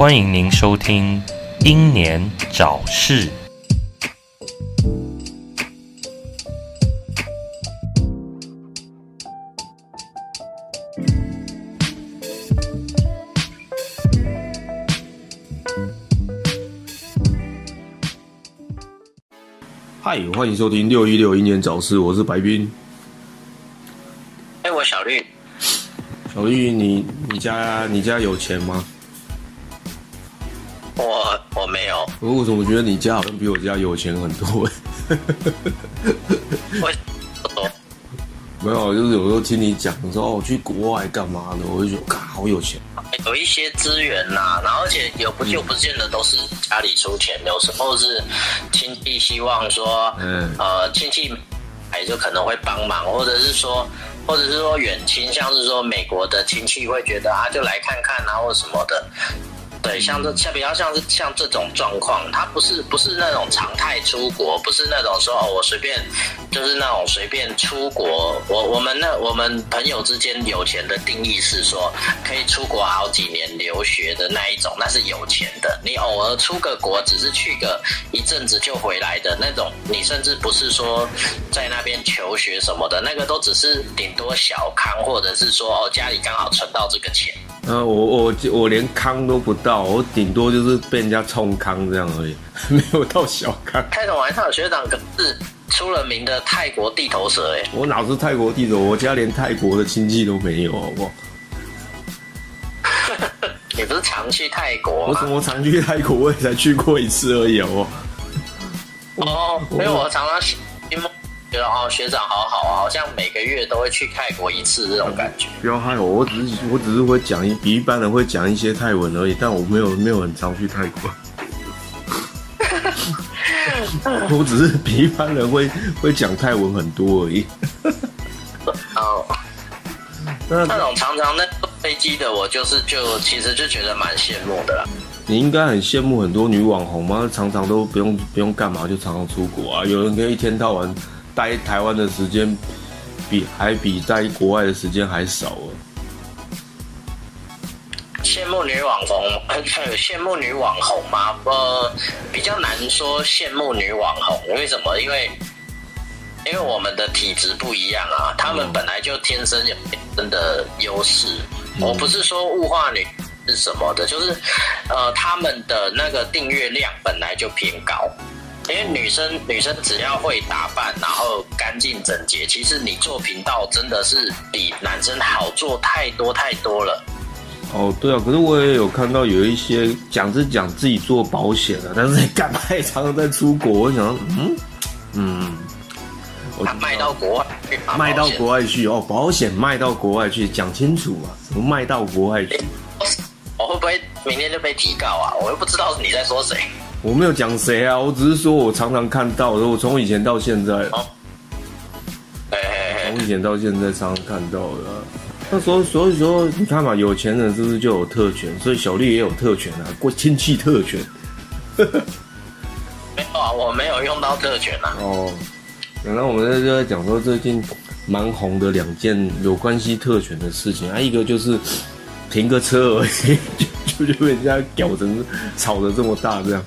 欢迎您收听《英年早逝》。嗨，欢迎收听六一六英年早逝，我是白冰。哎，我小绿，小绿，你你家你家有钱吗？我我没有，我为什么觉得你家好像比我家有钱很多？我没有，就是有时候听你讲说哦，我去国外干嘛的，我就觉得，嘎，好有钱。有一些资源呐、然后而且有不就不见得都是家里出钱，有时候是亲戚希望说，嗯。呃，亲戚哎就可能会帮忙，或者是说，或者是说远亲，像是说美国的亲戚会觉得啊，就来看看啊，或什么的。对，像这像比较像是像这种状况，他不是不是那种常态出国，不是那种说哦我随便就是那种随便出国。我我们那我们朋友之间有钱的定义是说可以出国好几年留学的那一种，那是有钱的。你偶尔出个国，只是去个一阵子就回来的那种，你甚至不是说在那边求学什么的，那个都只是顶多小康，或者是说哦家里刚好存到这个钱。呃，我我我连康都不到，我顶多就是被人家冲康这样而已，没有到小康。开什么玩笑，学长可是出了名的泰国地头蛇哎、我哪是泰国地头，我家连泰国的亲戚都没有，好不好？你不是常去泰国吗我怎？么常去泰国，我也才去过一次而已，好不好？哦，因为我常常心梦觉得哦，学长好好啊，好像每个月都会去泰国一次这种感觉。不要害我，我只是我只是会讲一比一般人会讲一些泰文而已，但我没有没有很常去泰国。我只是比一般人会会讲泰文很多而已。哦，那那种常常那坐飞机的，我就是就其实就觉得蛮羡慕的啦。你应该很羡慕很多女网红吗？常常都不用不用干嘛就常常出国啊，有人可以一天到晚待台湾的时间比还比在国外的时间还少啊。羡慕女网红，呃羡慕女网红吗？呃，比较难说羡慕女网红，为什么？因为因为我们的体质不一样啊，他们本来就天生有天生的优势。我不是说物化女是什么的，就是呃，他们的那个订阅量本来就偏高。因为女生女生只要会打扮，然后干净整洁，其实你做频道真的是比男生好做太多太多了。哦，对啊，可是我也有看到有一些讲是讲自己做保险的，但是干嘛也常常在出国？我想说，嗯嗯，我他卖到国外卖到国外去哦，保险卖到国外去，讲清楚嘛，什么卖到国外去？我会不会明天就被提告啊？我又不知道你在说谁。我没有讲谁啊，我只是说我常常看到的，我从以前到现在，从以前到现在常常看到的啊。那时候，所以说你看嘛，有钱人是不是就有特权？所以小丽也有特权啊，过亲戚特权。没有啊，我没有用到特权啊。哦，然后我们在就在讲说最近蛮红的两件有关系特权的事情啊，一个就是停个车而已，就就就被人家搞成吵得这么大这样。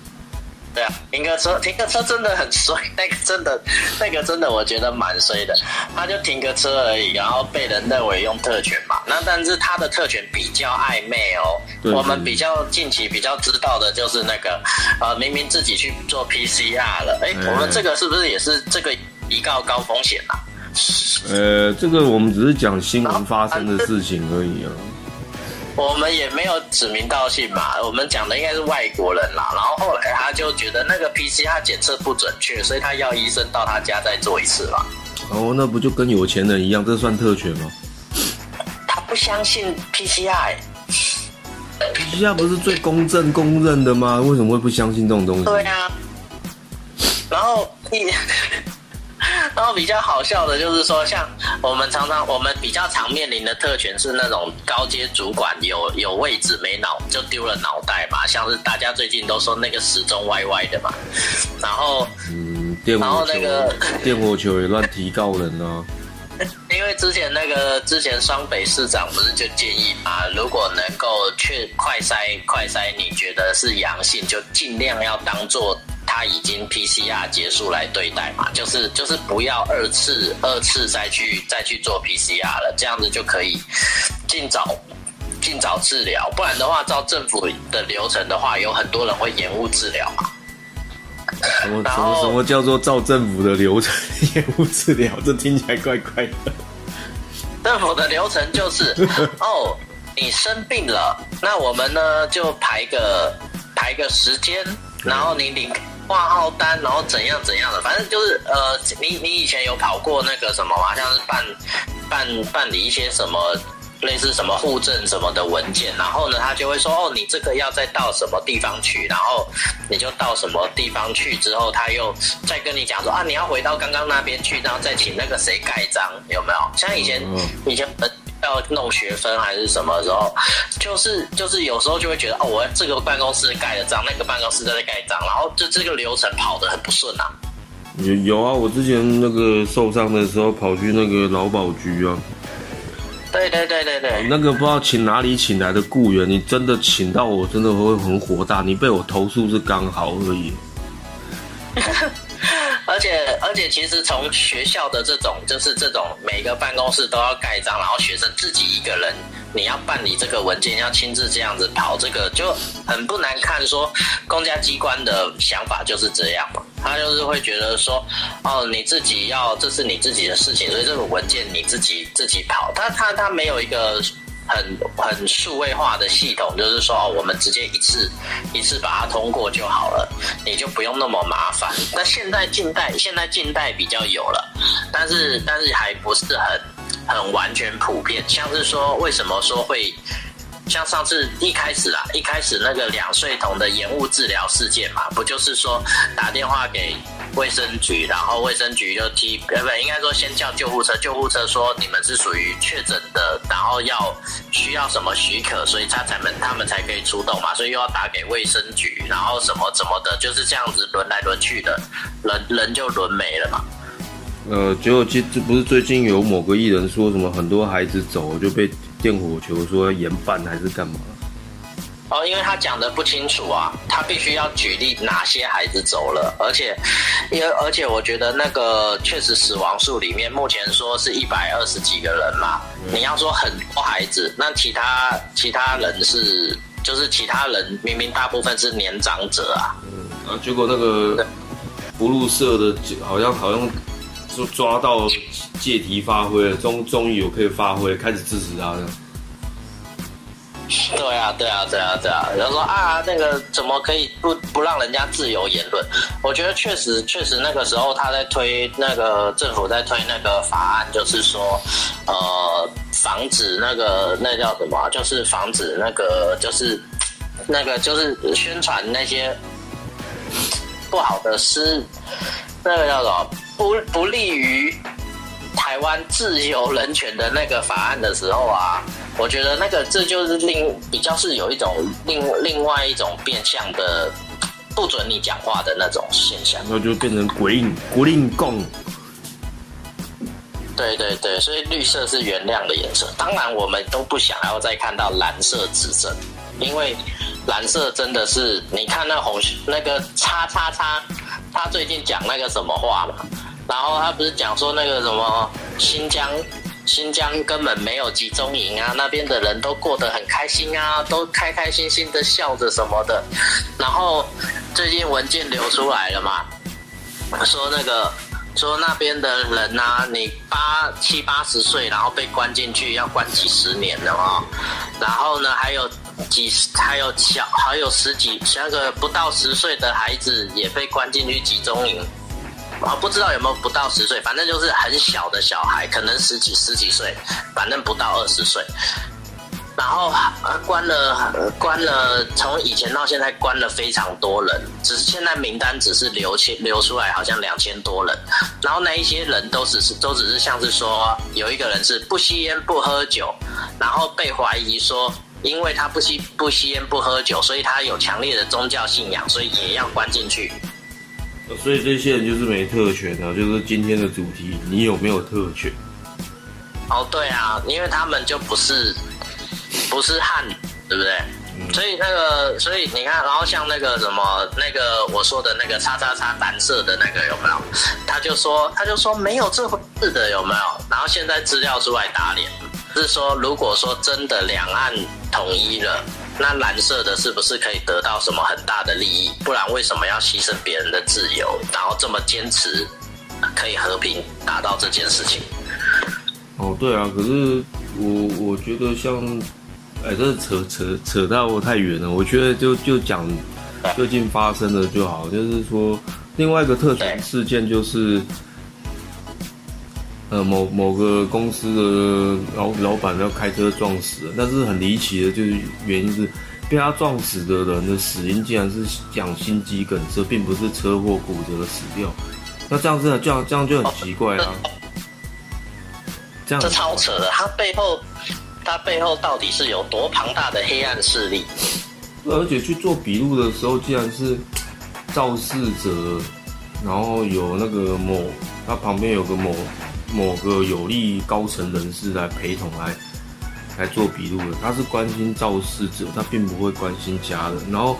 停个车，停个车真的很衰，那个真的，那个真的我觉得蛮衰的。他就停个车而已，然后被人认为用特权嘛。那但是他的特权比较暧昧哦。对我们比较近期比较知道的就是那个，呃，明明自己去做 PCR 了，哎、嗯我们这个是不是也是这个一告高风险啊？呃，这个我们只是讲新闻发生的事情而已啊。我们也没有指名道姓嘛，我们讲的应该是外国人啦。然后后来他就觉得那个 PCR 检测不准确，所以他要医生到他家再做一次嘛。哦，那不就跟有钱人一样，这算特权吗？他不相信 PCR、欸。PCR 不是最公正公认的吗？为什么会不相信这种东西？对啊。然后一，然后比较好笑的就是说，像我们常常我们比较常面临的特权是那种高阶主管有有位置没脑就丢了脑袋嘛，像是大家最近都说那个时钟歪歪的嘛，然后嗯，电然火球后那个，电火球也乱提告人啊。因为之前那个之前双北市长不是就建议啊，如果能够确快筛快筛，你觉得是阳性，就尽量要当做他已经 PCR 结束来对待嘛，就是就是不要二次二次再去再去做 PCR 了，这样子就可以尽早尽早治疗，不然的话，照政府的流程的话，有很多人会延误治疗嘛。什么什么叫做照政府的流程 延误治疗？这听起来怪怪的。政府的流程就是，哦，你生病了，那我们呢就排个排个时间，然后你领挂号单，然后怎样怎样的，反正就是呃，你你以前有跑过那个什么吗？像是办办办理一些什么。类似什么户证什么的文件，然后呢，他就会说，哦，你这个要再到什么地方去，然后你就到什么地方去之后，他又再跟你讲说，啊，你要回到刚刚那边去，然后再请那个谁盖章，有没有？像以前、以前呃要弄学分还是什么时候，就是就是有时候就会觉得，哦，我这个办公室盖了章，那个办公室在盖章，然后就这个流程跑得很不顺啊。有有啊，我之前那个受伤的时候跑去那个劳保局啊，对对对对对，那个不知道请哪里请来的雇员，你真的请到我，真的会很火大。你被我投诉是刚好而已。而且而且，其实从学校的这种，就是这种每个办公室都要盖章，然后学生自己一个人，你要办理这个文件，要亲自这样子跑，这个就很不难看。说公家机关的想法就是这样嘛，他就是会觉得说，哦，你自己要，这是你自己的事情，所以这个文件你自己自己跑。他他他没有一个。很很数位化的系统，就是说，我们直接一次一次把它通过就好了，你就不用那么麻烦。那现在近代现在近代比较有了，但是但是还不是很很完全普遍。像是说为什么说会像上次一开始啊，一开始那个两岁童的延误治疗事件嘛，不就是说打电话给卫生局，然后卫生局就踢，呃不，应该说先叫救护车，救护车说你们是属于确诊的，然后要需要什么许可，所以他才们他们才可以出动嘛，所以又要打给卫生局，然后什么什么的，就是这样子轮来轮去的，人人就轮没了嘛。呃，结果其实不是最近有某个艺人说什么很多孩子走就被电火球说严办还是干嘛？哦，因为他讲的不清楚啊，他必须要举例哪些孩子走了，而且，因为而且我觉得那个确实死亡数里面目前说是一百二十几个人嘛，你要说很多孩子，那其他其他人是就是其他人明明大部分是年长者啊，嗯啊，结果那个不入社的好像好像就抓到借题发挥了，终终于有可以发挥，开始支持他了。对啊，对啊，对啊，对啊，然后说啊，那个怎么可以不不让人家自由言论？我觉得确实，确实那个时候他在推那个政府在推那个法案，就是说，呃，防止那个那叫什么？就是防止那个就是那个就是宣传那些不好的诗，那个叫什么不不利于台湾自由人权的那个法案的时候啊，我觉得那个这就是另比较是有一种另另外一种变相的不准你讲话的那种现象。然后就变成鬼影国令共。对对对，所以绿色是原谅的颜色。当然，我们都不想要再看到蓝色执政，因为蓝色真的是，你看那红那个叉叉叉，他最近讲那个什么话嘛？然后他不是讲说那个什么新疆。新疆根本没有集中营啊，那边的人都过得很开心啊，都开开心心的笑着什么的。然后最近文件流出来了嘛，说那个说那边的人呐、你八七八十岁，然后被关进去，要关几十年的哦。然后呢，还有几十，还有小，还有十几，那个不到十岁的孩子也被关进去集中营。啊，不知道有没有不到十岁，反正就是很小的小孩，可能十几十几岁，反正不到二十岁。然后呃关了关了，从以前到现在关了非常多人，只是现在名单只是流千流出来，好像两千多人。然后那一些人都只是都只是像是说，有一个人是不吸烟不喝酒，然后被怀疑说，因为他不吸不吸烟不喝酒，所以他有强烈的宗教信仰，所以也要关进去。所以这些人就是没特权啊，就是今天的主题，你有没有特权？哦，对啊，因为他们就不是不是汉，对不对？所以那个，所以你看，然后像那个什么，那个我说的那个叉叉叉蓝色的那个有没有？他就说，他就说没有这回事的有没有？然后现在资料出来打脸，是说如果说真的两岸统一了，那蓝色的是不是可以得到什么很大的利益？不然为什么要牺牲别人的自由，然后这么坚持可以和平达到这件事情？哦，对啊，可是我我觉得像，哎，这扯扯扯到太远了。我觉得就就讲最近发生的就好，就是说另外一个特权事件就是，呃，某某个公司的老老板要开车撞死了，但是很离奇的，就是原因是被他撞死的人的死因竟然是讲心肌梗塞，并不是车祸骨折死掉。那这样子这样这样就很奇怪啊。这超扯的，他背后，他背后到底是有多庞大的黑暗势力？而且去做笔录的时候，竟然是肇事者，然后有那个某，他旁边有个某某个有利于高层人士来陪同来来做笔录的。他是关心肇事者，他并不会关心家人。然后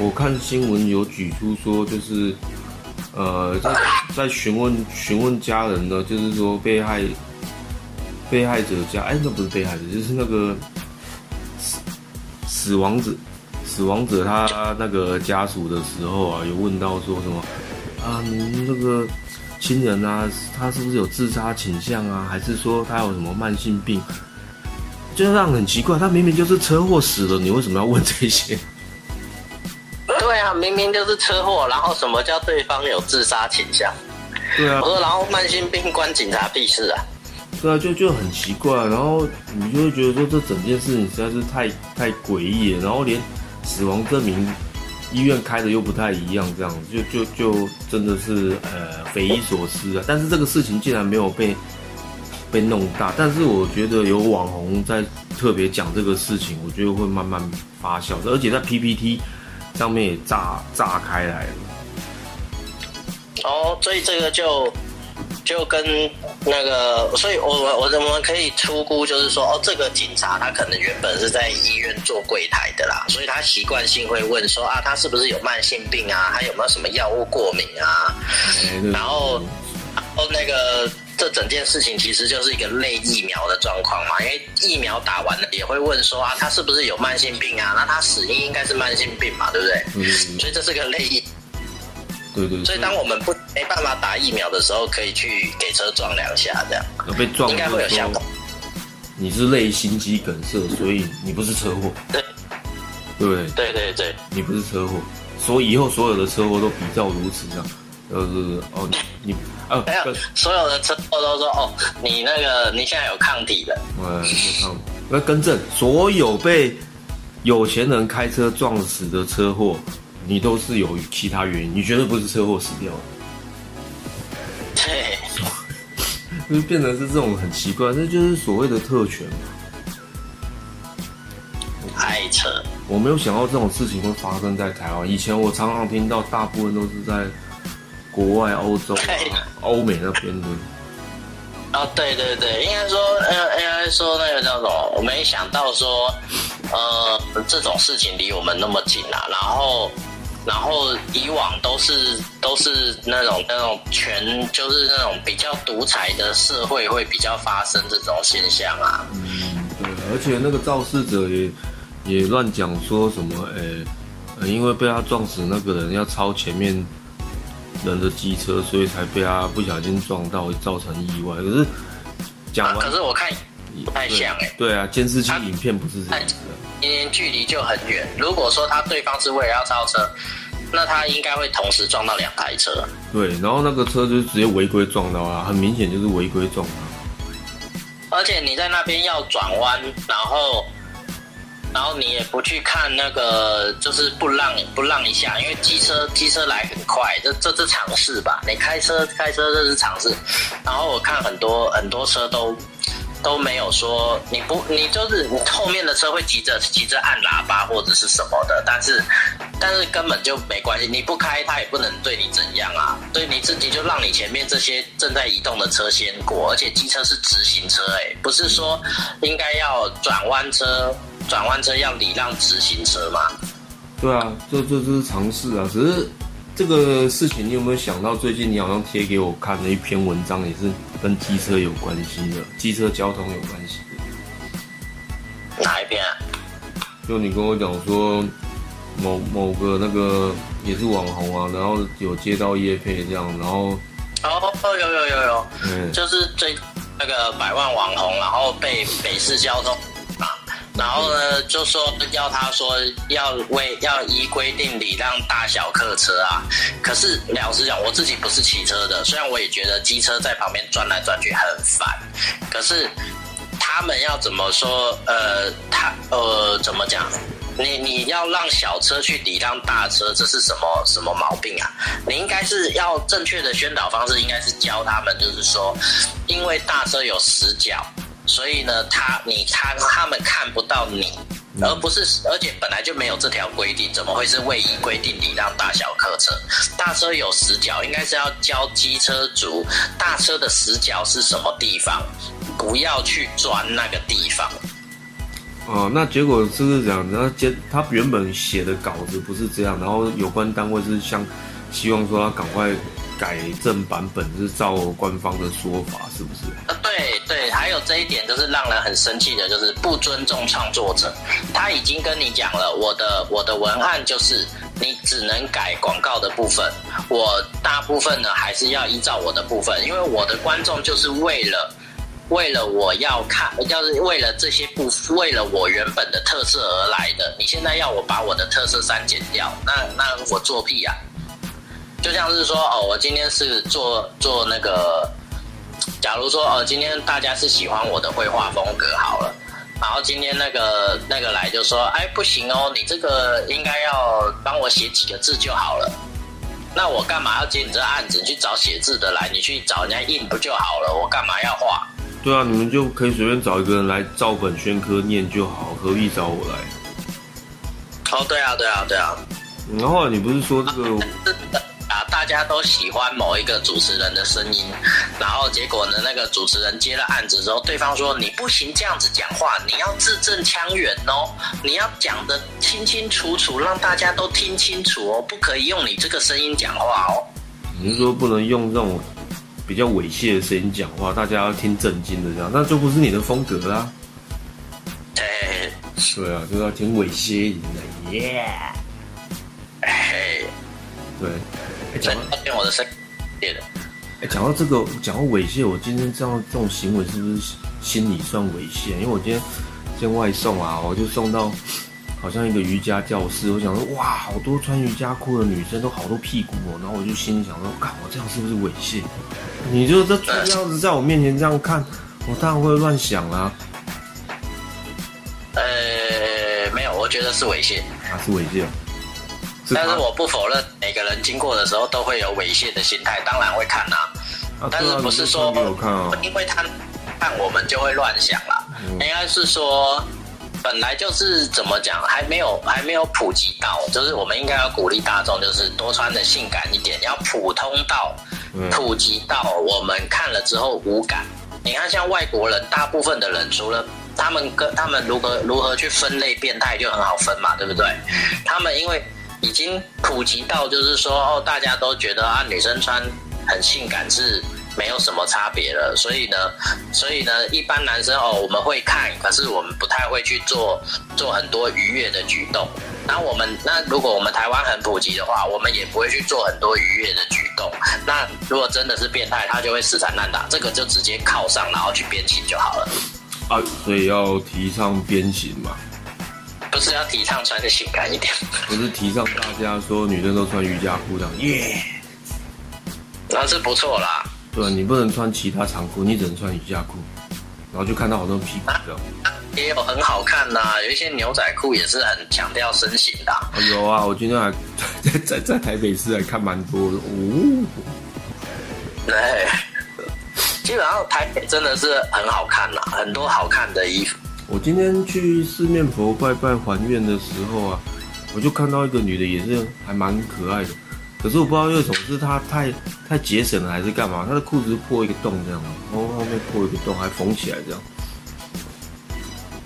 我看新闻有举出说，就是呃，在在询问询问家人呢，就是说被害。被害者家，哎，那不是被害者，就是那个死死亡者，死亡者他那个家属的时候啊，有问到说什么啊，你那个亲人啊，他是不是有自杀倾向啊？还是说他有什么慢性病？就让很奇怪，他明明就是车祸死了，你为什么要问这些？对啊，明明就是车祸，然后什么叫对方有自杀倾向？对啊，我说然后慢性病关警察屁事啊？对啊，就就很奇怪，然后你就会觉得说这整件事情实在是太太诡异了，然后连死亡证明医院开的又不太一样，这样就就就真的是呃匪夷所思啊。但是这个事情竟然没有被被弄大，但是我觉得有网红在特别讲这个事情，我觉得会慢慢发酵，而且在 PPT 上面也炸炸开来了。哦，所以这个就。就跟那个，所以我我我们可以出估，就是说，哦，这个警察他可能原本是在医院做柜台的啦，所以他习惯性会问说啊，他是不是有慢性病啊？他有没有什么药物过敏啊？然后，然后那个这整件事情其实就是一个类疫苗的状况嘛，因为疫苗打完了也会问说啊，他是不是有慢性病啊？那他死因应该是慢性病嘛，对不对？嗯。所以这是个类疫。对对。所以当我们不。没办法打疫苗的时候，可以去给车撞两下，这样。被撞应该会有相同。你是类心肌梗塞，所以你不是车祸。对。对对对对，你不是车祸，所以以后所有的车祸都比较如此，这样。就是哦，你哦，没有，所有的车祸都说哦，你那个你现在有抗体了。呃，抗体。那更正，所有被有钱人开车撞死的车祸，你都是有其他原因，你绝对不是车祸死掉的。对，就是变成是这种很奇怪，这就是所谓的特权嘛。太扯！我没有想到这种事情会发生在台湾。以前我常常听到，大部分都是在国外、欧洲、欧美那边的。哦，对对对，应该说，，A A I 说那个叫什么？我没想到说，呃，这种事情离我们那么近啊，然后。然后以往都是都是那种那种全就是那种比较独裁的社会会比较发生这种现象啊。嗯，对，而且那个肇事者也也乱讲说什么，诶，因为被他撞死那个人要超前面人的机车，所以才被他不小心撞到，造成意外。可是讲完，可是我看不太像哎。对啊，监视器影片不是这样子的。明明距离就很远，如果说他对方是为了要超车，那他应该会同时撞到两台车。对，然后那个车就直接违规撞到啊，很明显就是违规撞他。而且你在那边要转弯，然后然后你也不去看那个，就是不让不让一下，因为机车机车来很快，这这是常事吧？你开车开车这是常事。然后我看很多很多车都都没有说你不你就是你后面的车会急着急着按喇叭或者是什么的，但是但是根本就没关系，你不开它也不能对你怎样啊，对你自己就让你前面这些正在移动的车先过，而且机车是直行车，哎，不是说应该要转弯车转弯车要礼让直行车嘛？对啊，这这这是常识啊，只是。这个事情你有没有想到？最近你好像贴给我看的一篇文章，也是跟机车有关系的，机车交通有关系的。哪一篇？就你跟我讲说，某某个那个也是网红啊，然后有接到叶配这样，然后哦，有有有有，嗯，就是最那个百万网红，然后被北市交通。然后呢，就说要他说要为要依规定礼让大小客车啊。可是老实讲，我自己不是骑车的，虽然我也觉得机车在旁边转来转去很烦。可是他们要怎么说？呃，他呃怎么讲？你你要让小车去礼让大车，这是什么什么毛病啊？你应该是要正确的宣导方式，应该是教他们，就是说，因为大车有死角。所以呢，他你他他们看不到你，而不是而且本来就没有这条规定，怎么会是位移规定礼让大小客车？大车有死角，应该是要教机车族，大车的死角是什么地方，不要去钻那个地方。哦，那结果是不是这样？然后接他原本写的稿子不是这样，然后有关单位是像希望说他赶快。改正版本是照官方的说法，是不是？呃，对对，还有这一点就是让人很生气的，就是不尊重创作者。他已经跟你讲了，我的我的文案就是你只能改广告的部分，我大部分呢还是要依照我的部分，因为我的观众就是为了为了我要看，要是为了这些部为了我原本的特色而来的。你现在要我把我的特色删减掉，那那我作弊啊！就像是说哦，我今天是做做那个，假如说哦，今天大家是喜欢我的绘画风格好了，然后今天那个那个来就说，哎不行哦，你这个应该要帮我写几个字就好了，那我干嘛要接你这案子？你去找写字的来，你去找人家印不就好了？我干嘛要画？对啊，你们就可以随便找一个人来照本宣科念就好，何必找我来？哦，对啊，对啊，对啊。然后你不是说这个？啊，大家都喜欢某一个主持人的声音，然后结果呢，那个主持人接了案子之后，对方说你不行这样子讲话，你要字正腔圆哦，你要讲的清清楚楚，让大家都听清楚哦，不可以用你这个声音讲话哦。你是说不能用这种比较猥亵的声音讲话，大家要听正经的这样，那就不是你的风格啦。哎，对啊，就要听猥亵一点的，耶。哎，对。讲到我的声，对的。哎，讲到这个，讲到猥亵，我今天这样这种行为是不是心里算猥亵？因为我今天先外送啊，我就送到好像一个瑜伽教室，我想说哇，好多穿瑜伽裤的女生都好多屁股哦，然后我就心里想说，看我这样是不是猥亵？你就这这样子在我面前这样看，我当然会乱想啊。呃，没有，我觉得是猥亵。啊，是猥亵。但是我不否认，每个人经过的时候都会有猥亵的心态，当然会看啊。但是不是说因为他看我们就会乱想啦？应该是说本来就是怎么讲，还没有还没有普及到，就是我们应该要鼓励大众，就是多穿的性感一点，要普通到普及到我们看了之后无感。你看，像外国人，大部分的人除了他们跟他们如何如何去分类变态就很好分嘛，对不对？他们因为。已经普及到，就是说，哦，大家都觉得啊，女生穿很性感是没有什么差别了。所以呢，所以呢，一般男生哦，我们会看，可是我们不太会去做做很多愉悦的举动。那我们那如果我们台湾很普及的话，我们也不会去做很多愉悦的举动。那如果真的是变态，他就会死缠烂打，这个就直接靠上，然后去鞭刑就好了。啊，所以要提倡鞭刑嘛。不是要提倡穿的性感一点，不是提倡大家说女生都穿瑜伽裤的耶，那是不错啦。对，你不能穿其他长裤，你只能穿瑜伽裤，然后就看到好多屁股这样。也有很好看呐、有一些牛仔裤也是很强调身形的啊、啊有啊，我今天还 在在在台北市还看蛮多的哦。对，基本上台北真的是很好看呐、很多好看的衣服。我今天去四面佛拜拜还愿的时候啊，我就看到一个女的，也是还蛮可爱的。可是我不知道为什么是她太太节省了还是干嘛，她的裤子破一个洞这样，然后后面破一个洞还缝起来这样，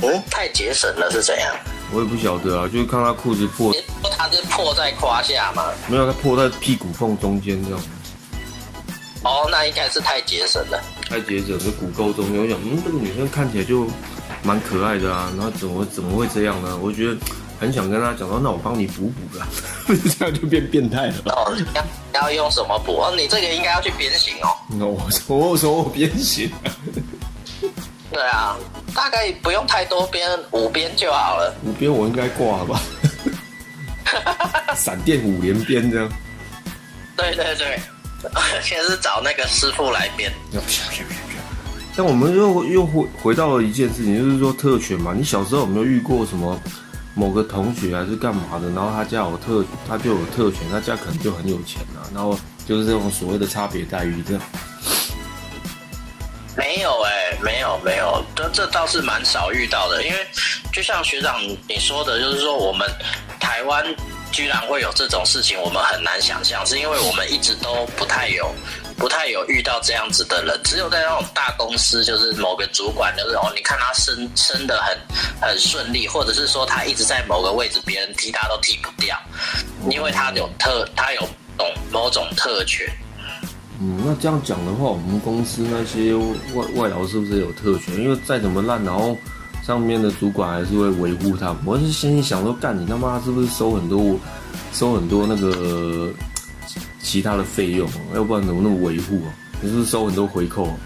哦，太节省了是怎样？我也不晓得啊，就是看她裤子破你，说它是破在胯下吗？没有她破在屁股缝中间这样，哦，那应该是太节省了。太节省，就骨沟中间。我想，嗯，这个女生看起来就蛮可爱的啊，然后怎么怎么会这样呢？我觉得很想跟他讲说，那我帮你补补啦，这样就变变态了。哦，要要用什么补？哦，你这个应该要去鞭刑哦。那我说我说我变形了，对啊，大概不用太多边，五边就好了。五边我应该挂了吧？闪电五连鞭这样，对对对，先是找那个师傅来编。但我们又又回回到了一件事情，就是说特权嘛。你小时候有没有遇过什么某个同学还是干嘛的，然后他家有特，他就有特权，他家可能就很有钱啊，然后就是这种所谓的差别待遇这样。没有哎、没有没有，这这倒是蛮少遇到的，因为就像学长你说的，就是说我们台湾居然会有这种事情，我们很难想象，是因为我们一直都不太有。不太有遇到这样子的人，只有在那种大公司，就是某个主管，就是哦，你看他升升的很很顺利，或者是说他一直在某个位置，别人踢他都踢不掉，因为他有特，他有懂某种特权。嗯，那这样讲的话，我们公司那些外外劳是不是有特权？因为再怎么烂，然后上面的主管还是会维护他。我是心里想说，干你他妈是不是收很多收很多那个其他的费用啊？要不然怎么那么维护啊？你是不是收很多回扣啊？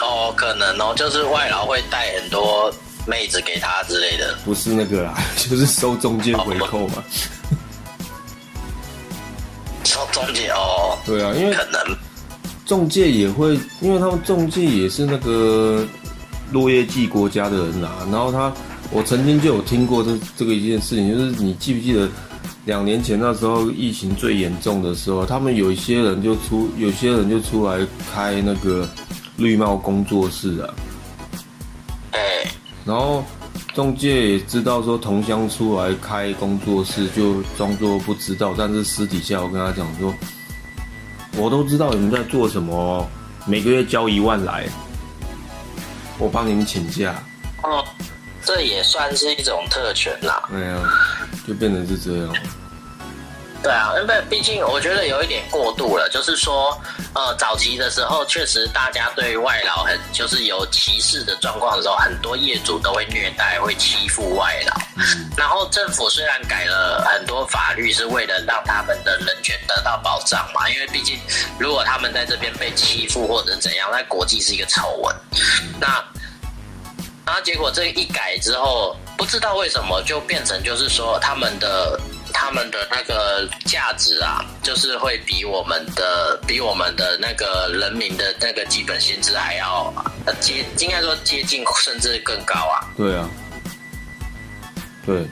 哦，可能哦，就是外劳会带很多妹子给他之类的。不是那个啦，就是收中介回扣嘛。收中介哦，对啊，因为可能中介也会，因为他们中介也是那个落叶季国家的人啦、然后他，我曾经就有听过这这个一件事情，就是你记不记得两年前那时候疫情最严重的时候，他们有一些人就出，有些人就出来开那个绿帽工作室啊，哎，然后中介也知道说同乡出来开工作室，就装作不知道，但是私底下我跟他讲说，我都知道你们在做什么哦，每个月交一万来，我帮你们请假，哦，这也算是一种特权啦。对啊，就变成是这样。对啊，因为毕竟我觉得有一点过度了，就是说，呃，早期的时候确实大家对外劳很就是有歧视的状况的时候，很多业主都会虐待、会欺负外劳。然后政府虽然改了很多法律，是为了让他们的人权得到保障嘛，因为毕竟如果他们在这边被欺负或者是怎样，在国际是一个丑闻。那然后结果这一改之后，不知道为什么就变成就是说他们的他们的那个价值啊，就是会比我们的比我们的那个人民的那个基本薪资还要呃接，应该说接近甚至更高啊。对啊，对，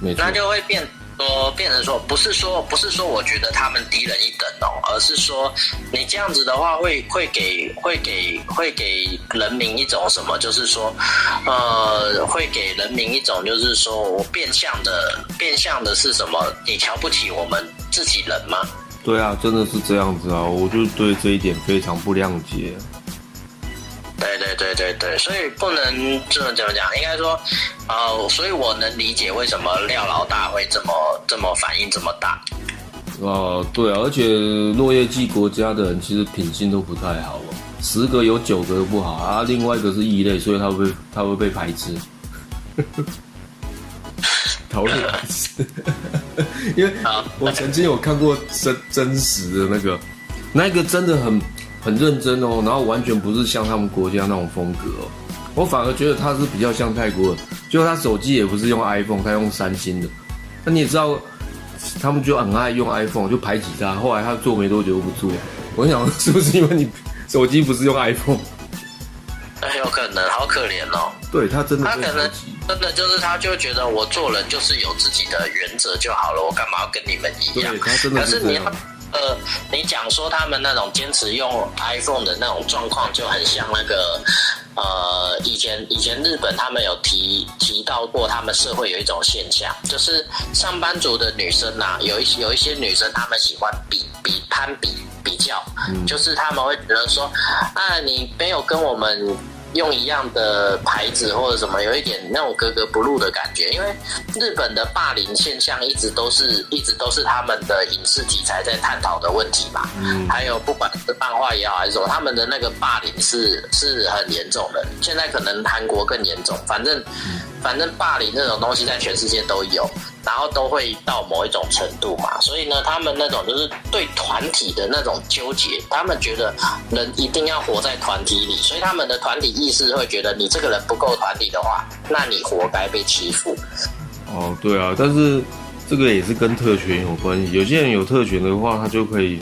没错那，就会变说变成说，不是说不是说我觉得他们低人一等哦，而是说你这样子的话会会给会给会给人民一种什么，就是说，呃，会给人民一种就是说我变相的变相的是什么？你瞧不起我们自己人吗？对啊，真的是这样子啊，我就对这一点非常不谅解。对对对对对，所以不能这么怎么讲，应该说，呃，所以我能理解为什么廖老大会这么这么反应这么大。哦，对，而且落叶季国家的人其实品性都不太好哦，十个有九个不好啊，另外一个是异类，所以他会他会被排斥。讨论排斥，因为好我曾经有看过真真实的那个，那个真的很很认真哦，然后完全不是像他们国家那种风格哦，我反而觉得他是比较像泰国人，就他手机也不是用 iPhone，他用三星的，那你也知道。他们就很爱用 iPhone，就排挤他。后来他做没多久就不做。我想 是不是因为你手机不是用 iPhone？很有可能，好可怜哦。对他真的他可能真的就是他就觉得我做人就是有自己的原则就好了，我干嘛要跟你们一样对？他真的可是你。呃，你讲说他们那种坚持用 iPhone 的那种状况，就很像那个呃，以前以前日本他们有提提到过，他们社会有一种现象，就是上班族的女生呐、有一有一些女生她们喜欢比比攀比比较，嗯。就是他们会觉得说，啊，你没有跟我们用一样的牌子或者什么，有一点那种格格不入的感觉。因为日本的霸凌现象一直都是一直都是他们的影视题材在探讨的问题嘛。嗯还有不管是漫画也好还是什么，他们的那个霸凌是是很严重的。现在可能韩国更严重，反正、反正霸凌这种东西在全世界都有，然后都会到某一种程度嘛。所以呢，他们那种就是对团体的那种纠结，他们觉得人一定要活在团体里，所以他们的团体意识会觉得你这个人不够团体的话，那你活该被欺负。哦，对啊，但是这个也是跟特权有关系。有些人有特权的话，他就可以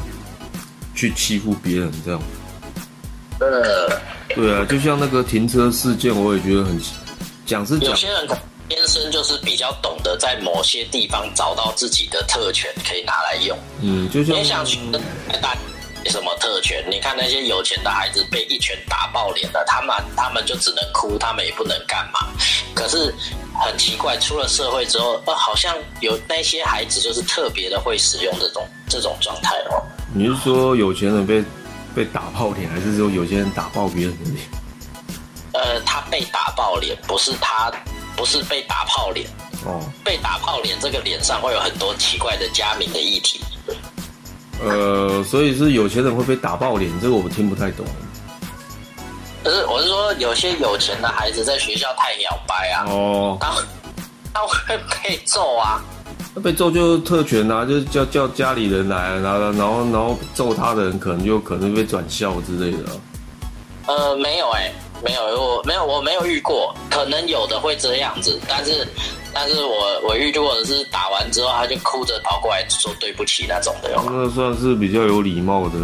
去欺负别人，这样。呃，对啊，就像那个停车事件，我也觉得很讲是讲有些人天生就是比较懂得在某些地方找到自己的特权，可以拿来用。嗯，就像你想去大什么特权？你看那些有钱的孩子被一拳打爆脸了，他们他们就只能哭，他们也不能干嘛。可是很奇怪，出了社会之后，呃，好像有那些孩子就是特别的会使用这种这种状态哦。你是说有钱人被被打爆脸，还是说有些人打爆别人的脸？呃，他被打爆脸，不是他，不是被打泡脸，哦，被打泡脸，这个脸上会有很多奇怪的加名的议题。呃，所以是有钱人会被打爆脸，这个我听不太懂。可是我是说，有些有钱的孩子在学校太摇摆啊，哦，他他会被揍啊。那被揍就特权啊，就是叫叫家里人来，然后然后然后揍他的人可能就可能被转校之类的啊、呃，没有哎、没有，我没有，我没有遇过，可能有的会这样子，但是，但是我我遇过的是打完之后他就哭着跑过来说对不起那种的，哟？那算是比较有礼貌的。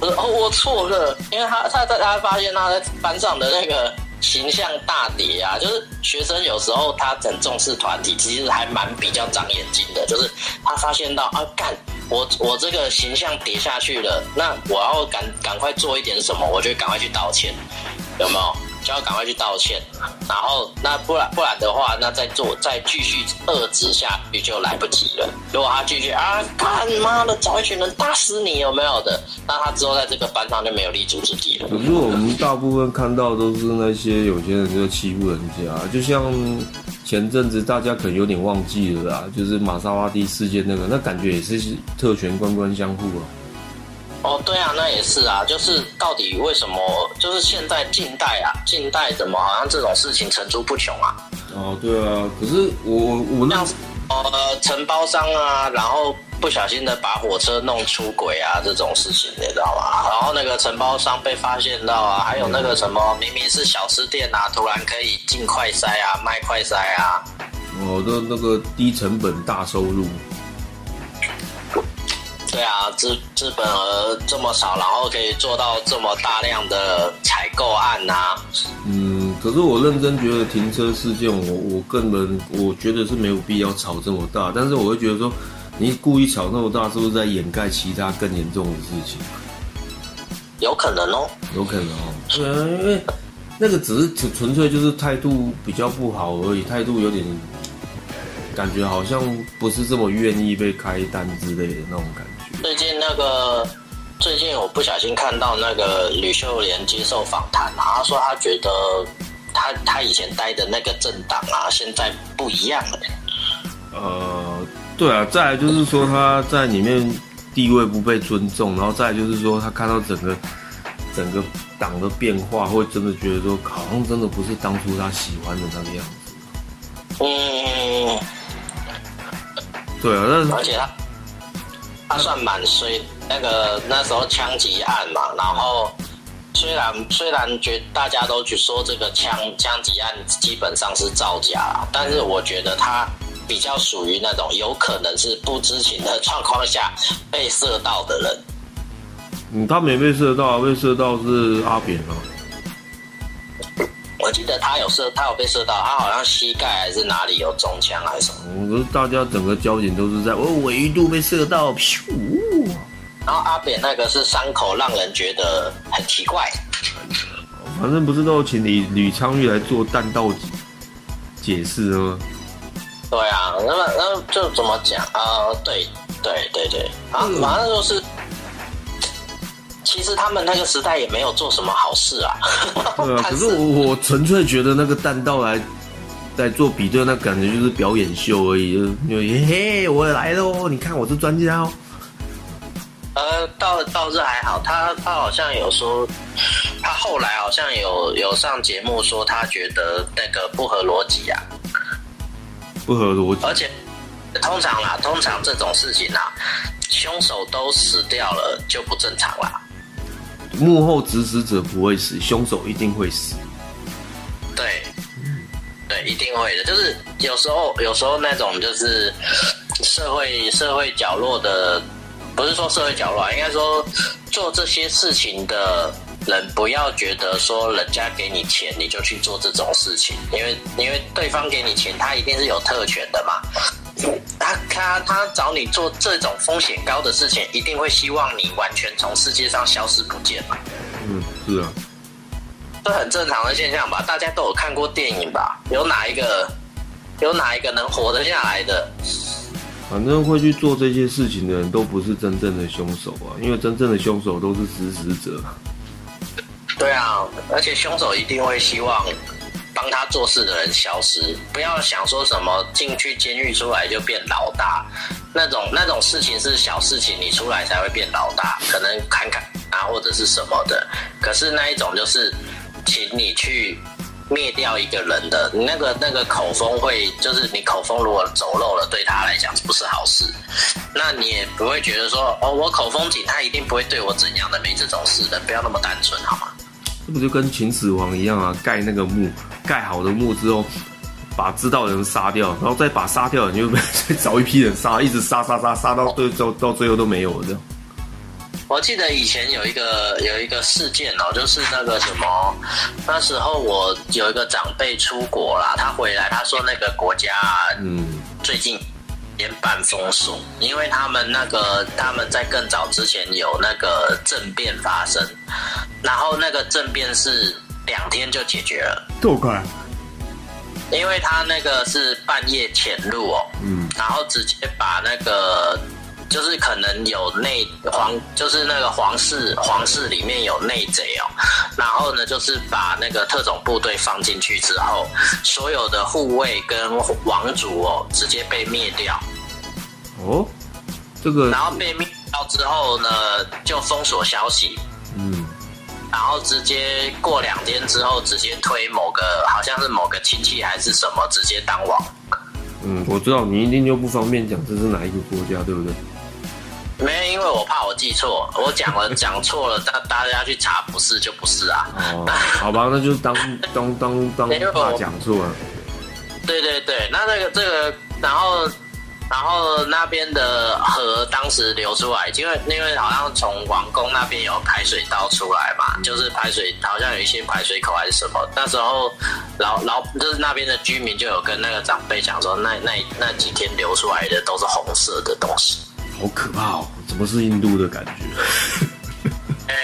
哦，我错了，因为他他他他发现他在班上的那个形象大跌啊，就是学生有时候他很重视团体，其实还蛮比较长眼睛的，就是他发现到啊，干我我这个形象跌下去了，那我要赶赶快做一点什么，我就赶快去道歉，有没有？就要赶快去道歉，然后那不然不然的话，那再做再继续遏制下去就来不及了。如果他继续啊，干妈的找一群人打死你有没有的，那他之后在这个班上就没有立足之地了。可是我们大部分看到都是那些有些人就欺负人家，就像前阵子大家可能有点忘记了啦，就是玛莎拉蒂事件那个，那感觉也是特权官官相护啊。哦，对啊，那也是啊，就是到底为什么，就是现在近代啊，近代怎么好像这种事情层出不穷啊？哦，对啊，可是我我我那像呃承包商啊，然后不小心的把火车弄出轨啊，这种事情你知道吗？然后那个承包商被发现到啊，还有那个什么明明是小吃店啊，突然可以进快筛啊，卖快筛啊，哦的那个低成本大收入，对啊，资资本额这么少，然后可以做到这么大量的采购案呐、啊，嗯，可是我认真觉得停车事件我，我根本我觉得是没有必要吵这么大，但是我会觉得说，你故意吵那么大，是不是在掩盖其他更严重的事情？有可能哦。有可能哦，对啊，因为那个只是纯纯粹就是态度比较不好而已，态度有点感觉好像不是这么愿意被开单之类的那种感觉。最近那个，最近我不小心看到那个吕秀莲接受访谈啊，她说她觉得她她以前待的那个政党啊，现在不一样了。呃，对啊，再来就是说他在里面地位不被尊重，然后再来就是说他看到整个整个党的变化，会真的觉得说好像真的不是当初他喜欢的那个样子。嗯，对啊，但是而且他他算蛮衰，那个那时候枪击案嘛，然后虽然虽然觉大家都去说这个枪枪击案基本上是造假，但是我觉得他比较属于那种有可能是不知情的状况下被射到的人。嗯，他没被射到，被射到是阿扁啊。我记得他有射，他有被射到，他好像膝盖还是哪里有中枪还是什么。我觉得大家整个焦点都是在哦，我一度被射到，噗！然后阿扁那个是伤口，让人觉得很奇怪。反正不是都请李吕昌钰来做弹道解释了吗？对啊，那么那么就怎么讲啊、对对对对，啊，嗯反正就是，其实他们那个时代也没有做什么好事啊。对啊，但可是我我纯粹觉得那个弹道来在做比对，那感觉就是表演秀而已，就嘿嘿，我来了哦，你看我是专家哦。呃，倒倒是还好，他他好像有说，他后来好像有有上节目说，他觉得那个不合逻辑啊，不合逻辑。而且通常啦，通常这种事情啦，凶手都死掉了就不正常啦。幕后指使者不会死，凶手一定会死。对，对，一定会的。就是有时候，有时候那种就是社会社会角落的，不是说社会角落啊，应该说做这些事情的人，不要觉得说人家给你钱你就去做这种事情，因为因为对方给你钱，他一定是有特权的嘛。他他他找你做这种风险高的事情，一定会希望你完全从世界上消失不见嘛。嗯，是啊，这很正常的现象吧？大家都有看过电影吧？有哪一个有哪一个能活得下来的？反正会去做这些事情的人都不是真正的凶手啊，因为真正的凶手都是指使者。对啊，而且凶手一定会希望帮他做事的人消失，不要想说什么进去监狱出来就变老大，那种那种事情是小事情，你出来才会变老大，可能看看啊或者是什么的。可是那一种就是，请你去灭掉一个人的，那个那个口风会，就是你口风如果走漏了，对他来讲不是好事。那你也不会觉得说，哦，我口风紧，他一定不会对我怎样的，没这种事的，不要那么单纯好吗？这不就跟秦始皇一样啊？盖那个墓，盖好的墓之后，把知道的人杀掉，然后再把杀掉的人就再找一批人杀，一直杀杀杀杀到最到到最后都没有了这样。我记得以前有一个有一个事件哦，就是那个什么，那时候我有一个长辈出国啦，他回来他说那个国家嗯，最近严办封锁，因为他们那个他们在更早之前有那个政变发生，然后那个政变是两天就解决了，够快。因为他那个是半夜潜入哦，嗯，然后直接把那个就是可能有内皇，就是那个皇室皇室里面有内贼哦，然后呢就是把那个特种部队放进去之后，所有的护卫跟王族哦直接被灭掉，哦，这个。然后被灭掉之后呢就封锁消息，嗯，然后直接过两天之后直接推某个好像是某个亲戚还是什么直接当王。嗯，我知道你一定就不方便讲这是哪一个国家，对不对？没，因为我怕我记错，我讲了 讲错了，大大家去查不是就不是啊。哦，好吧，那就当当当当怕 讲错了。对对对，那那个这个，然后然后那边的河当时流出来，因为因为好像从王宫那边有排水道出来嘛，就是排水好像有一些排水口还是什么，那时候老老就是那边的居民就有跟那个长辈讲说，那那那几天流出来的都是红色的东西。好可怕哦！怎么是印度的感觉？呃，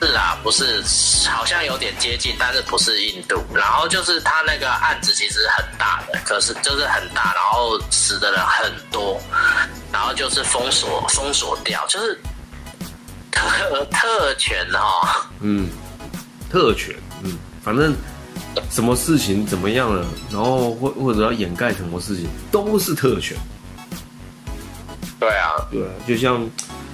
是啊，不是，好像有点接近，但是不是印度。然后就是他那个案子其实很大的，可是就是很大，然后死的人很多，然后就是封锁封锁掉，就是特特权哦。嗯，特权，嗯，反正什么事情怎么样了，然后或或者要掩盖什么事情，都是特权。对啊，对啊，就像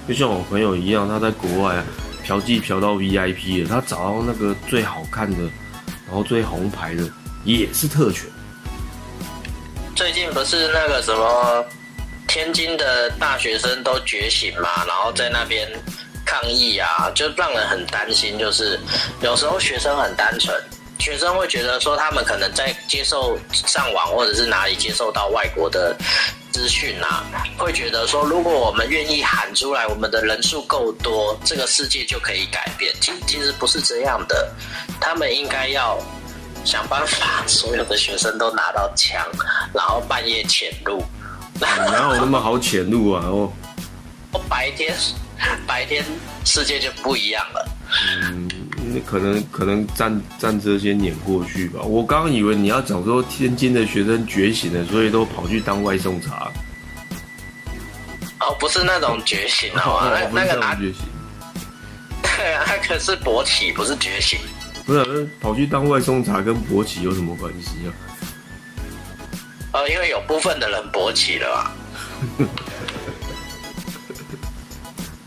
就像我朋友一样，他在国外啊，嫖妓嫖到 VIP 了，他找到那个最好看的，然后最红牌的，也是特权。最近不是那个什么天津的大学生都觉醒嘛，然后在那边抗议啊，就让人很担心。就是有时候学生很单纯，学生会觉得说他们可能在接受上网或者是哪里接受到外国的资讯啊，会觉得说如果我们愿意喊出来，我们的人数够多，这个世界就可以改变。其其实不是这样的，他们应该要想办法所有的学生都拿到枪，然后半夜潜入，哪有那么好潜入啊？哦，白天白天世界就不一样了。嗯，那可能可能战战车先碾过去吧。我刚刚以为你要讲说天津的学生觉醒了，所以都跑去当外送茶。哦，不是那种觉醒哦，那那个拿这种觉醒，对啊，那个是勃起，不是觉醒。不是那跑去当外送茶跟勃起有什么关系啊？呃，因为有部分的人勃起了嘛。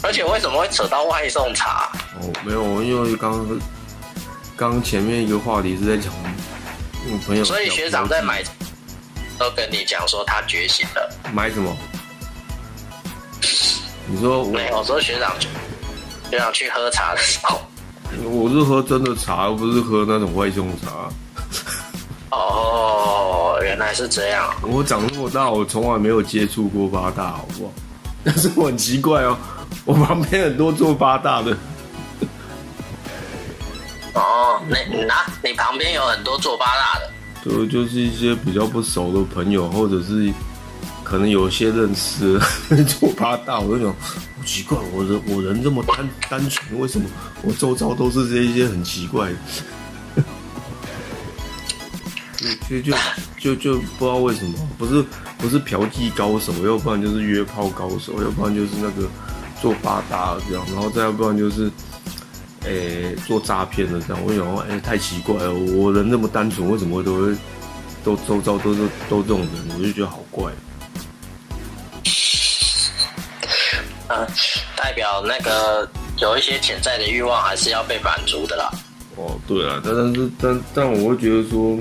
而且为什么会扯到外送茶？哦，没有，因为刚刚刚前面一个话题是在讲我朋友，所以学长在买，都跟你讲说他觉醒了。买什么？你说我没有，说学长去学长去喝茶的时候，我是喝真的茶，而不是喝那种外送茶。哦，原来是这样。我长那么大，我从来没有接触过八大，好不好？但是我很奇怪哦，我旁边很多做八大的，哦，那你拿你旁边有很多做八大的，就就是一些比较不熟的朋友，或者是可能有些认识 做八大，我就想，好奇怪，我人我人这么单单纯，为什么我周遭都是这一些很奇怪的？就就就就就不知道为什么，不是不是嫖妓高手，要不然就是约炮高手，要不然就是那个做八大的这样，然后再要不然就是，诶、做诈骗的这样。我想说，哎、太奇怪了，我人那么单纯，为什么会都会都周遭都是都这种人？我就觉得好怪。嗯、代表那个有一些潜在的欲望还是要被满足的啦。哦，对啊，但但是但但我会觉得说，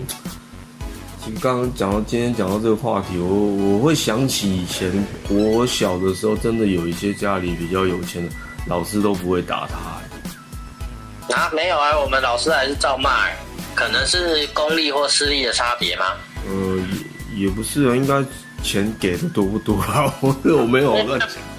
其实刚刚讲到今天讲到这个话题，我我会想起以前我小的时候，真的有一些家里比较有钱的老师都不会打他、啊，没有啊，我们老师还是照骂、欸，可能是公立或私立的差别吗？呃，也也不是啊，应该钱给的多不多啊？我 我没有乱讲。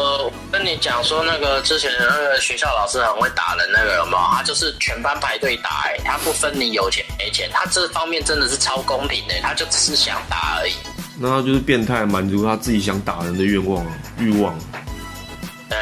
跟你讲说，那个之前那个学校老师很会打人，那个有没有？他就是全班排队打、欸，他不分你有钱没钱，他这方面真的是超公平的、他就只是想打而已。那他就是变态，满足他自己想打人的愿望啊，欲望。对，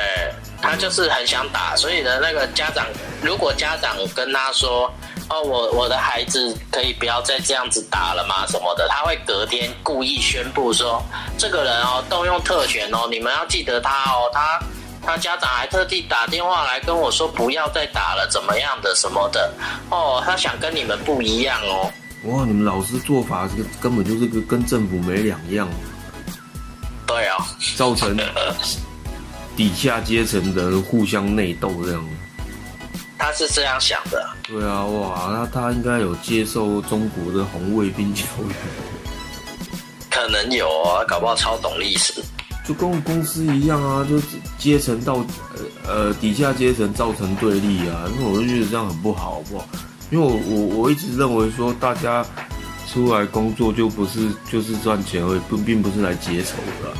他就是很想打，所以呢，那个家长如果家长跟他说，哦，我我的孩子可以不要再这样子打了吗？什么的，他会隔天故意宣布说，这个人哦动用特权哦，你们要记得他哦，他他家长还特地打电话来跟我说不要再打了，怎么样的什么的，哦，他想跟你们不一样哦。哇，你们老师做法这个根本就是个跟政府没两样，对哦，造成底下阶层的人互相内斗这样。他是这样想的。对啊，哇，那他应该有接受中国的红卫兵教育，可能有哦，搞不好超懂历史。就跟我公司一样啊，就是阶层到呃呃底下阶层造成对立啊，那我就觉得这样很不好，好不好？因为我我我一直认为说，大家出来工作就不是就是赚钱而已，不并不是来结仇的啊、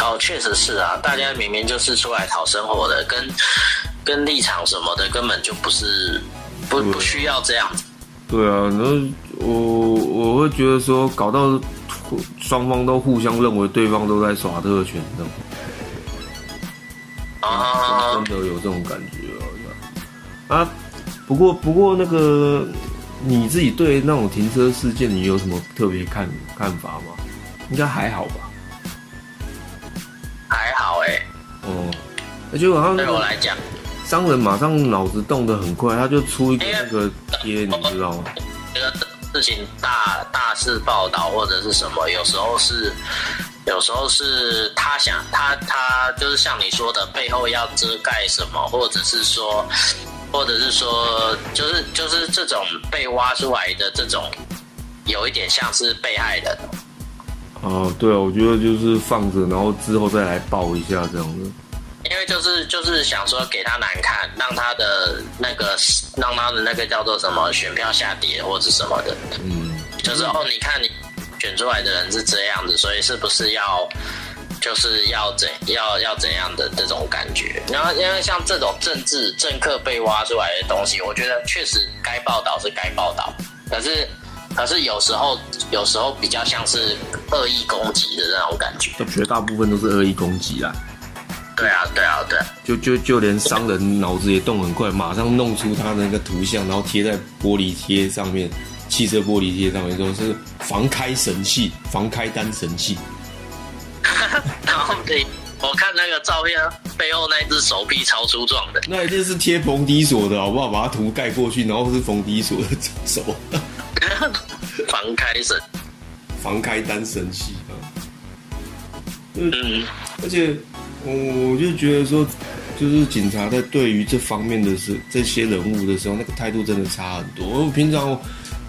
哦，确实是啊，大家明明就是出来讨生活的，跟跟立场什么的根本就不是不不需要这样子。对啊，然后我我会觉得说，搞到双方都互相认为对方都在耍特权，这种。啊真，的有这种感觉啊！啊，不过不过那个你自己对那种停车事件，你有什么特别看看法吗？应该还好吧？而且好像那个对我来讲，商人马上脑子动得很快，他就出一个那个贴，你知道吗？这个事情大大事报道或者是什么，有时候是。有时候是他想他他就是像你说的，背后要遮盖什么，或者是说，或者是说，就是就是这种被挖出来的这种，有一点像是被害人。哦，对啊，我觉得就是放着，然后之后再来报一下这样的。因为就是就是想说给他难看，让他的那个让他的那个叫做什么选票下跌或者什么的，嗯，就是哦，你看你选出来的人是这样子，所以是不是要就是要怎要要怎样的这种感觉。然后因为像这种政治政客被挖出来的东西，我觉得确实该报道是该报道，可是可是有时候有时候比较像是恶意攻击的那种感觉。绝大部分都是恶意攻击啦。对啊，对啊，对啊。就就就连商人脑子也动很快，马上弄出他的那个图像，然后贴在玻璃贴上面，汽车玻璃贴上面，说是防开神器，防开单神器。然后对，我看那个照片，背后那只手臂超粗壮的，那一定是贴冯迪锁的好不好？把它涂盖过去，然后是冯迪锁的手。防开神，防开单神器啊。嗯，而且我就觉得说，就是警察在对于这方面的事，这些人物的时候，那个态度真的差很多。我平常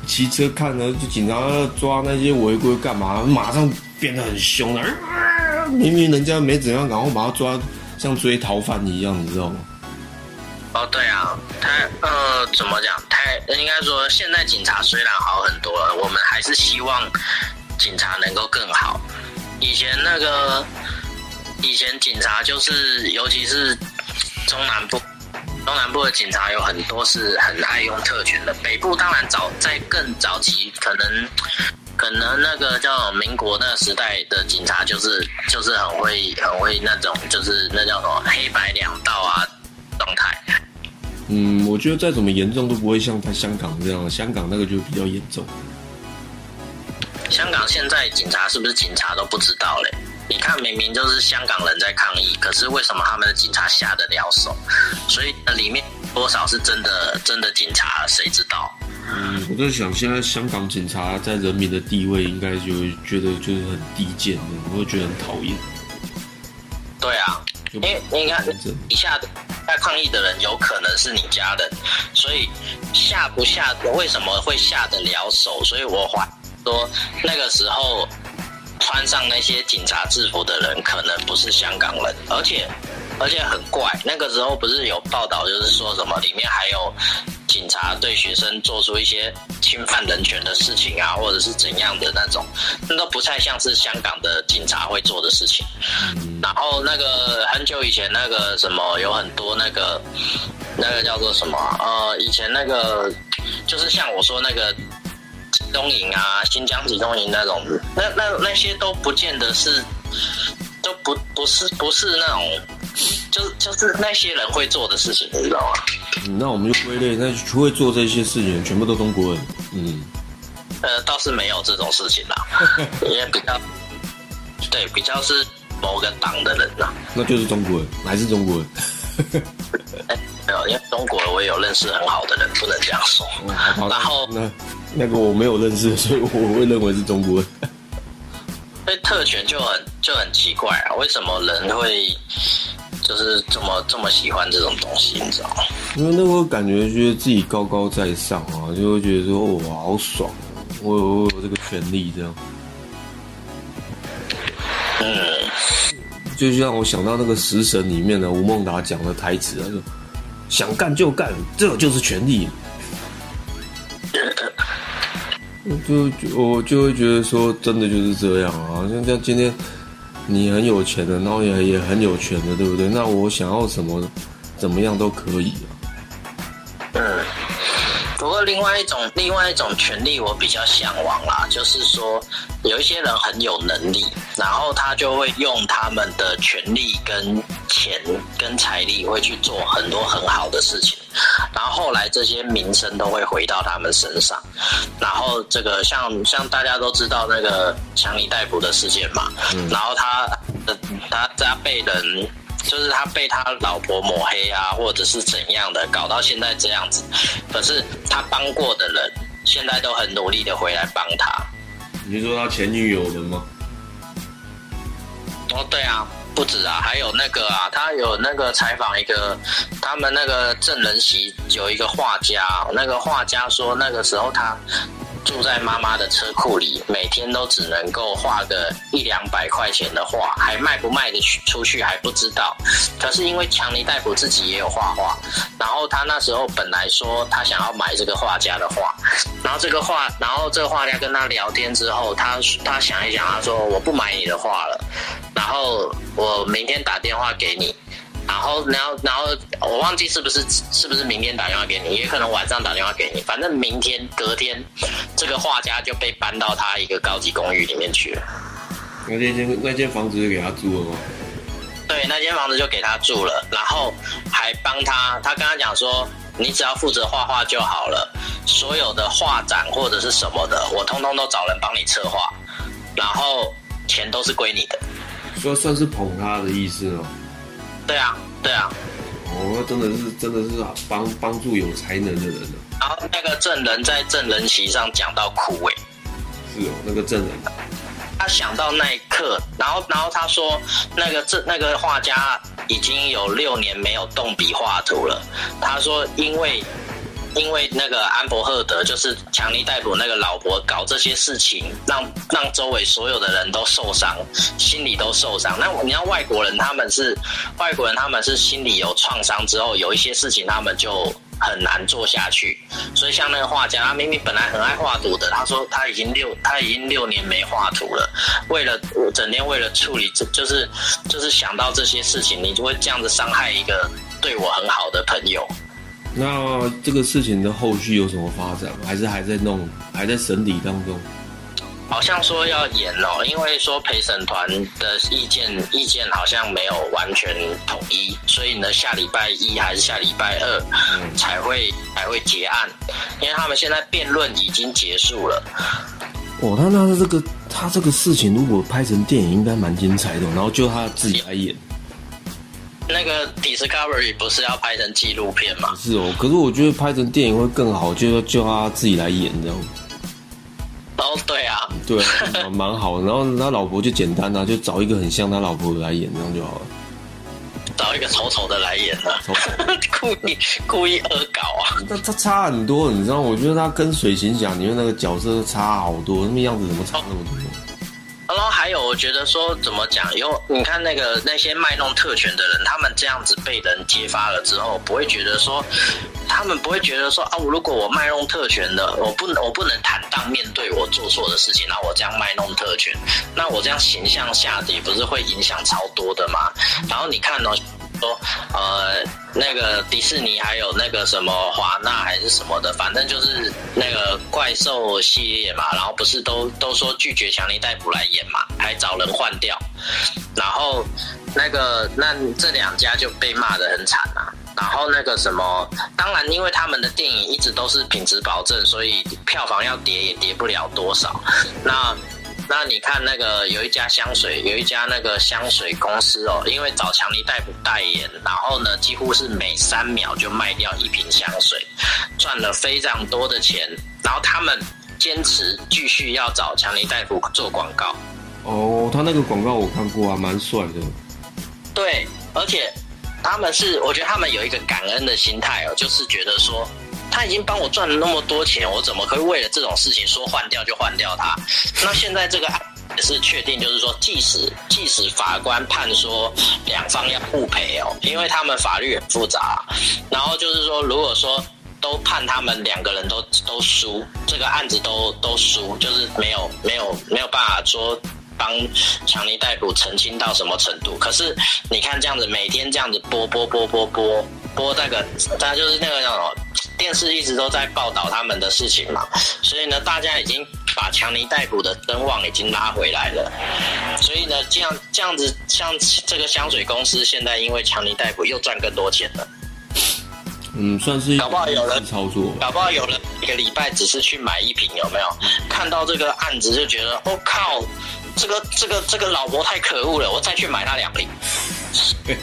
骑车看呢，就警察抓那些违规干嘛，马上变得很凶了。明明人家没怎样，然后把他抓，像追逃犯一样，你知道吗？哦，对啊，他呃，怎么讲？太应该说，现在警察虽然好很多了，我们还是希望警察能够更好。以前那个，以前警察就是，尤其是中南部，中南部的警察有很多是很爱用特权的。北部当然早在更早期，可能可能那个叫民国那个时代的警察，就是就是很会很会那种，就是那叫什么黑白两道啊状态。嗯，我觉得再怎么严重都不会像在香港这样，香港那个就比较严重。香港现在警察是不是警察都不知道嘞？你看，明明就是香港人在抗议，可是为什么他们的警察下得了手？所以里面多少是真的真的警察，谁知道？嗯，我在想，现在香港警察在人民的地位，应该就会觉得就是很低贱的，我会觉得很讨厌。对啊，因为你看，底下的在抗议的人有可能是你家人，所以下不下，为什么会下得了手？所以我怀。说那个时候穿上那些警察制服的人可能不是香港人，而且而且很怪。那个时候不是有报道，就是说什么里面还有警察对学生做出一些侵犯人权的事情啊，或者是怎样的那种，那都不太像是香港的警察会做的事情。然后那个很久以前那个什么有很多那个那个叫做什么呃，以前那个就是像我说那个。中营啊，新疆集中营那种，那那那些都不见得是，都不不是不是那种，就就是那些人会做的事情，你知道吗？那我们就归类，那会做这些事情全部都中国人，嗯，呃，倒是没有这种事情啦，也比较，对，比较是某个党的人呐，那就是中国人，还是中国人？没有，因为中国我也有认识很好的人，不能这样说。然后那那个我没有认识，所以我会认为是中国人。所以特权就很就很奇怪啊，为什么人会就是这么这么喜欢这种东西？你知道吗？因为那个感觉觉得自己高高在上啊，就会觉得说我好爽，我有我有这个权利这样。嗯，就像我想到那个《食神》里面的吴孟达讲的台词，他说。想干就干，这就是权利。就就我就会觉得说，真的就是这样啊！像像今天你很有钱的，然后也也很有权的，对不对？那我想要什么，怎么样都可以啊。嗯。不过另外一种另外一种权利我比较向往啦，就是说有一些人很有能力，然后他就会用他们的权利跟钱跟财力会去做很多很好的事情，然后后来这些名声都会回到他们身上，然后这个像像大家都知道那个强尼逮捕的事件嘛，然后他他他被人。就是他被他老婆抹黑啊，或者是怎样的，搞到现在这样子。可是他帮过的人，现在都很努力的回来帮他。你说他前女友的吗？哦，对啊，不止啊，还有那个啊，他有那个采访一个，他们那个证人席有一个画家，那个画家说那个时候他。住在妈妈的车库里，每天都只能够画个一两百块钱的画，还卖不卖得出去还不知道。可是因为强尼戴普自己也有画画，然后他那时候本来说他想要买这个画家的画，然后这个画，然后这个画家跟他聊天之后，他他想一想，他说我不买你的画了。然后我明天打电话给你，然后然后然后我忘记是不是是不是明天打电话给你，也可能晚上打电话给你，反正明天隔天这个画家就被搬到他一个高级公寓里面去了。那间那间房子就给他住了吗？对，那间房子就给他住了，然后还帮他，他跟他讲说，你只要负责画画就好了，所有的画展或者是什么的，我通通都找人帮你策划，然后钱都是归你的。说算是捧他的意思哦。对啊，对啊。哦，那真的是真的是帮帮助有才能的人呢。然后那个证人在证人席上讲到苦味。是哦，那个证人。他想到那一刻，然后然后他说，那个这那个画家已经有六年没有动笔画图了。他说，因为因为那个安伯赫德就是强尼戴普那个老婆搞这些事情，让让周围所有的人都受伤，心里都受伤。那你要外国人他们是外国人，他们是心里有创伤之后，有一些事情他们就。很难做下去，所以像那个画家，他明明本来很爱画图的，他说他已经六他已经六年没画图了，为了整天为了处理这就是就是想到这些事情，你就会这样子伤害一个对我很好的朋友。那这个事情的后续有什么发展？还是还在弄，还在审理当中？好像说要演哦，因为说陪审团的意见意见好像没有完全统一，所以呢，下礼拜一还是下礼拜二才会才会结案，因为他们现在辩论已经结束了。哦，他那这个他这个事情如果拍成电影，应该蛮精彩的。然后就他自己来演。那个 Discovery 不是要拍成纪录片吗？是哦，可是我觉得拍成电影会更好，就要叫他自己来演这样。哦，对啊，对，蛮好。然后他老婆就简单啊，就找一个很像他老婆来演，这样就好了。找一个丑丑的来演啊，故意故意恶搞啊。那他差很多，你知道？我觉得他跟水行侠里面那个角色差好多，那样子怎么差那么多？然后还有，我觉得说怎么讲？因为你看那个那些卖弄特权的人，他们这样子被人揭发了之后，不会觉得说，他们不会觉得说啊，如果我卖弄特权的，我不能我不能坦荡面对我做错的事情，然后我这样卖弄特权，那我这样形象下跌，不是会影响超多的吗？然后你看哦。说呃，那个迪士尼还有那个什么华纳还是什么的，反正就是那个怪兽系列嘛，然后不是都都说拒绝强尼戴普来演嘛，还找人换掉，然后那个那这两家就被骂得很惨啊，然后那个什么，当然因为他们的电影一直都是品质保证，所以票房要跌也跌不了多少，那。那你看那个有一家香水，有一家那个香水公司哦，因为找强尼戴普代言，然后呢，几乎是每三秒就卖掉一瓶香水，赚了非常多的钱。然后他们坚持继续要找强尼戴普做广告。哦，他那个广告我看过啊，蛮帅的。对，而且他们是，我觉得他们有一个感恩的心态哦，就是觉得说。他已经帮我赚了那么多钱，我怎么可以为了这种事情说换掉就换掉他？那现在这个案也是确定，就是说，即使即使法官判说两方要互赔哦，因为他们法律很复杂。然后就是说，如果说都判他们两个人都都输，这个案子都都输，就是没有没有没有办法说帮强尼逮捕澄清到什么程度。可是你看这样子，每天这样子播播播播播播那个，他就是那个叫什么？电视一直都在报道他们的事情嘛，所以呢，大家已经把强尼逮捕的声望已经拉回来了。所以呢，这样这样子，像这个香水公司现在因为强尼逮捕又赚更多钱了。嗯，算是搞不好有人操作，搞不好有人一个礼拜只是去买一瓶，有没有？看到这个案子就觉得，我靠，这个这个这个老婆太可恶了，我再去买他两瓶。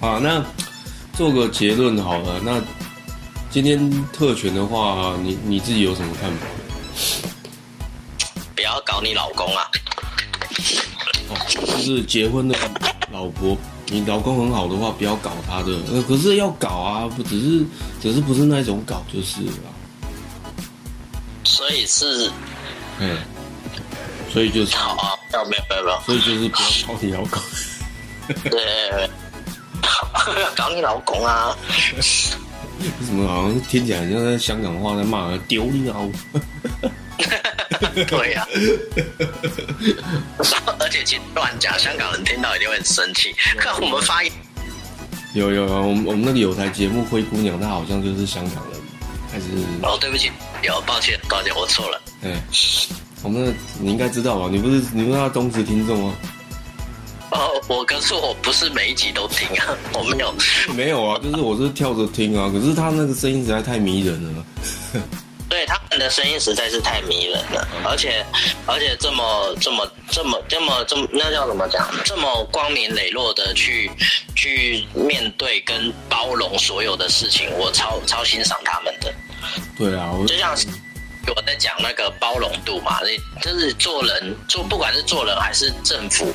好，那。做个结论好了，那今天特权的话，你你自己有什么看法？不要搞你老公啊！哦，就是结婚的老婆，你老公很好的话，不要搞他的。呃，可是要搞啊，不只是，只是不是那种搞就是了。所以是，嗯，所以就是好啊，要没有没有没有，所以就是不要搞你老公。对。搞你老公啊！为什么好像听起来像在香港话在骂丢你老？对呀、而且其实乱讲，香港人听到一定会很生气。看我们发音，有有有，我们我们那个有台节目《灰姑娘》，她好像就是香港人，还是哦，对不起，有抱歉，抱歉，我错了。哎，我们那你应该知道吧？你不是你不是他忠实听众吗？哦，我可是我不是每一集都听啊，我没有。没有啊，就是我是跳着听啊，可是他那个声音实在太迷人了。对他们的声音实在是太迷人了，而且而且这么这么这么这么这么那叫怎么讲？这么光明磊落的去去面对跟包容所有的事情，我超超欣赏他们的。对啊，我就像是我在讲那个包容度嘛，你就是做人做，不管是做人还是政府，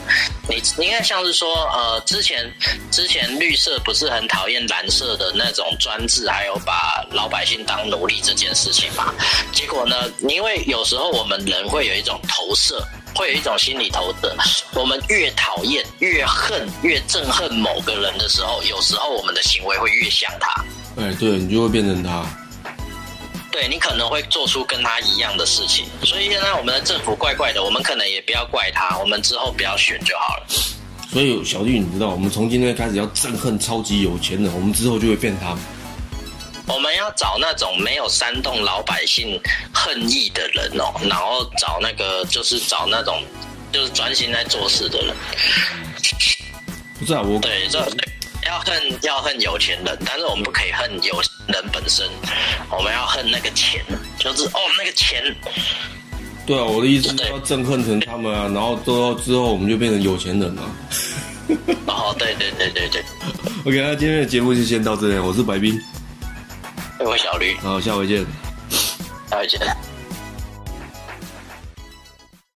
你你应该像是说，呃，之前之前绿色不是很讨厌蓝色的那种专制，还有把老百姓当奴隶这件事情嘛？结果呢，因为有时候我们人会有一种投射。会有一种心理投射，我们越讨厌、越恨、越憎恨某个人的时候，有时候我们的行为会越像他。哎，对你就会变成他。对你可能会做出跟他一样的事情，所以现在我们的政府怪怪的，我们可能也不要怪他，我们之后不要选就好了。所以小弟，你知道，我们从今天开始要憎恨超级有钱人，我们之后就会变他。我们要找那种没有煽动老百姓恨意的人哦，然后找那个就是找那种就是专心在做事的人。不是啊，我对，这要恨要恨有钱人，但是我们不可以恨有钱人本身，我们要恨那个钱，就是哦那个钱。对啊，我的意思是要憎恨成他们啊，然后之后之后我们就变成有钱人了。哦，对对对对对，OK，那今天的节目就先到这里，我是白冰，我小驴，好，下回见。下回见。